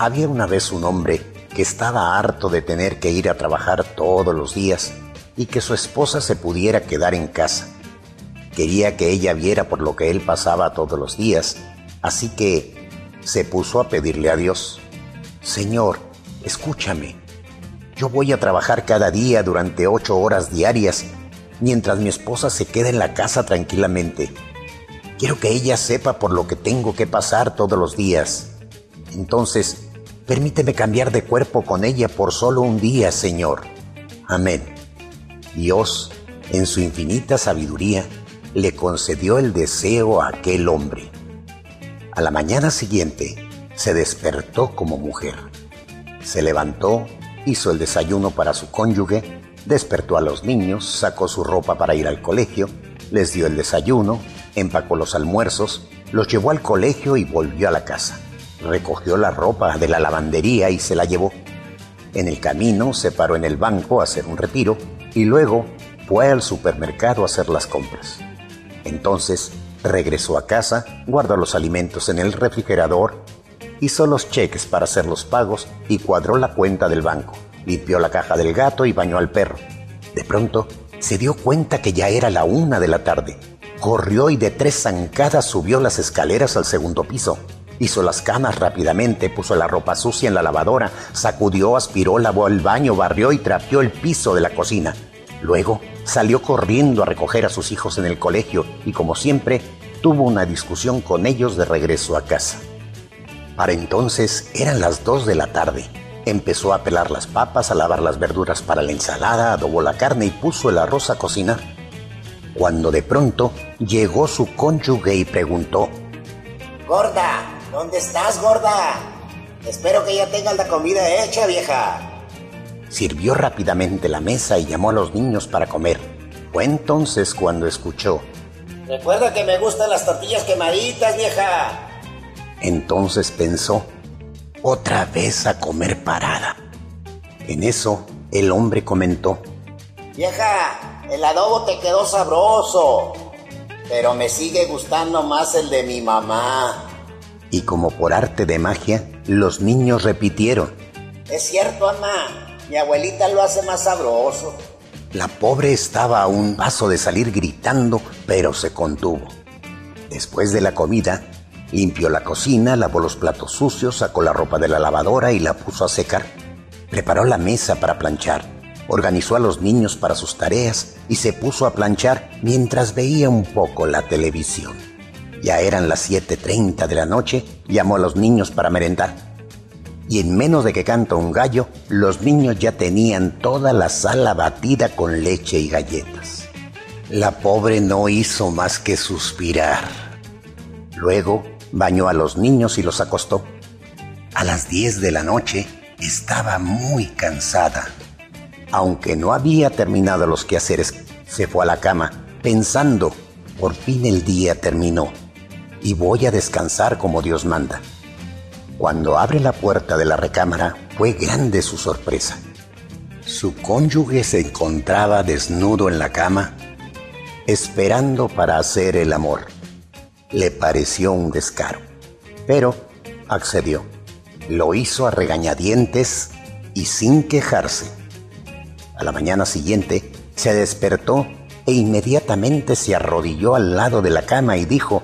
Había una vez un hombre que estaba harto de tener que ir a trabajar todos los días y que su esposa se pudiera quedar en casa. Quería que ella viera por lo que él pasaba todos los días, así que se puso a pedirle a Dios, Señor, escúchame, yo voy a trabajar cada día durante ocho horas diarias mientras mi esposa se queda en la casa tranquilamente. Quiero que ella sepa por lo que tengo que pasar todos los días. Entonces, permíteme cambiar de cuerpo con ella por solo un día, Señor. Amén. Dios, en su infinita sabiduría, le concedió el deseo a aquel hombre. A la mañana siguiente, se despertó como mujer. Se levantó, hizo el desayuno para su cónyuge, despertó a los niños, sacó su ropa para ir al colegio, les dio el desayuno, empacó los almuerzos, los llevó al colegio y volvió a la casa. Recogió la ropa de la lavandería y se la llevó. En el camino se paró en el banco a hacer un retiro y luego fue al supermercado a hacer las compras. Entonces regresó a casa, guardó los alimentos en el refrigerador, hizo los cheques para hacer los pagos y cuadró la cuenta del banco. Limpió la caja del gato y bañó al perro. De pronto se dio cuenta que ya era la una de la tarde. Corrió y de tres zancadas subió las escaleras al segundo piso. Hizo las camas rápidamente, puso la ropa sucia en la lavadora, sacudió, aspiró, lavó el baño, barrió y trapeó el piso de la cocina. Luego salió corriendo a recoger a sus hijos en el colegio y como siempre tuvo una discusión con ellos de regreso a casa. Para entonces eran las dos de la tarde. Empezó a pelar las papas, a lavar las verduras para la ensalada, adobó la carne y puso el arroz a cocinar. Cuando de pronto llegó su cónyuge y preguntó, Gorda, ¿Dónde estás, gorda? Espero que ya tengas la comida hecha, vieja. Sirvió rápidamente la mesa y llamó a los niños para comer. Fue entonces cuando escuchó. Recuerda que me gustan las tortillas quemaditas, vieja. Entonces pensó, otra vez a comer parada. En eso, el hombre comentó. Vieja, el adobo te quedó sabroso, pero me sigue gustando más el de mi mamá y como por arte de magia, los niños repitieron. Es cierto, mamá, mi abuelita lo hace más sabroso. La pobre estaba a un paso de salir gritando, pero se contuvo. Después de la comida, limpió la cocina, lavó los platos sucios, sacó la ropa de la lavadora y la puso a secar. Preparó la mesa para planchar, organizó a los niños para sus tareas y se puso a planchar mientras veía un poco la televisión. Ya eran las 7.30 de la noche, llamó a los niños para merendar. Y en menos de que canta un gallo, los niños ya tenían toda la sala batida con leche y galletas. La pobre no hizo más que suspirar. Luego bañó a los niños y los acostó. A las 10 de la noche estaba muy cansada. Aunque no había terminado los quehaceres, se fue a la cama pensando, por fin el día terminó y voy a descansar como Dios manda. Cuando abre la puerta de la recámara fue grande su sorpresa. Su cónyuge se encontraba desnudo en la cama, esperando para hacer el amor. Le pareció un descaro, pero accedió. Lo hizo a regañadientes y sin quejarse. A la mañana siguiente se despertó e inmediatamente se arrodilló al lado de la cama y dijo,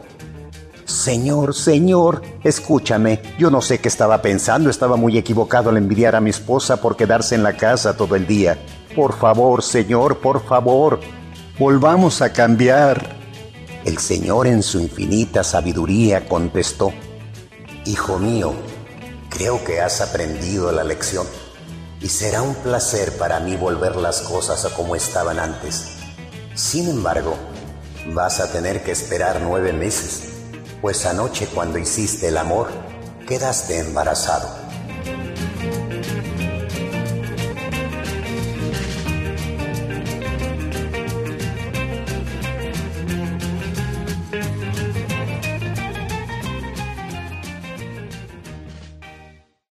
Señor, Señor, escúchame. Yo no sé qué estaba pensando, estaba muy equivocado al envidiar a mi esposa por quedarse en la casa todo el día. Por favor, Señor, por favor, volvamos a cambiar. El Señor en su infinita sabiduría contestó, Hijo mío, creo que has aprendido la lección y será un placer para mí volver las cosas a como estaban antes. Sin embargo, vas a tener que esperar nueve meses pues anoche cuando hiciste el amor, quedaste embarazado.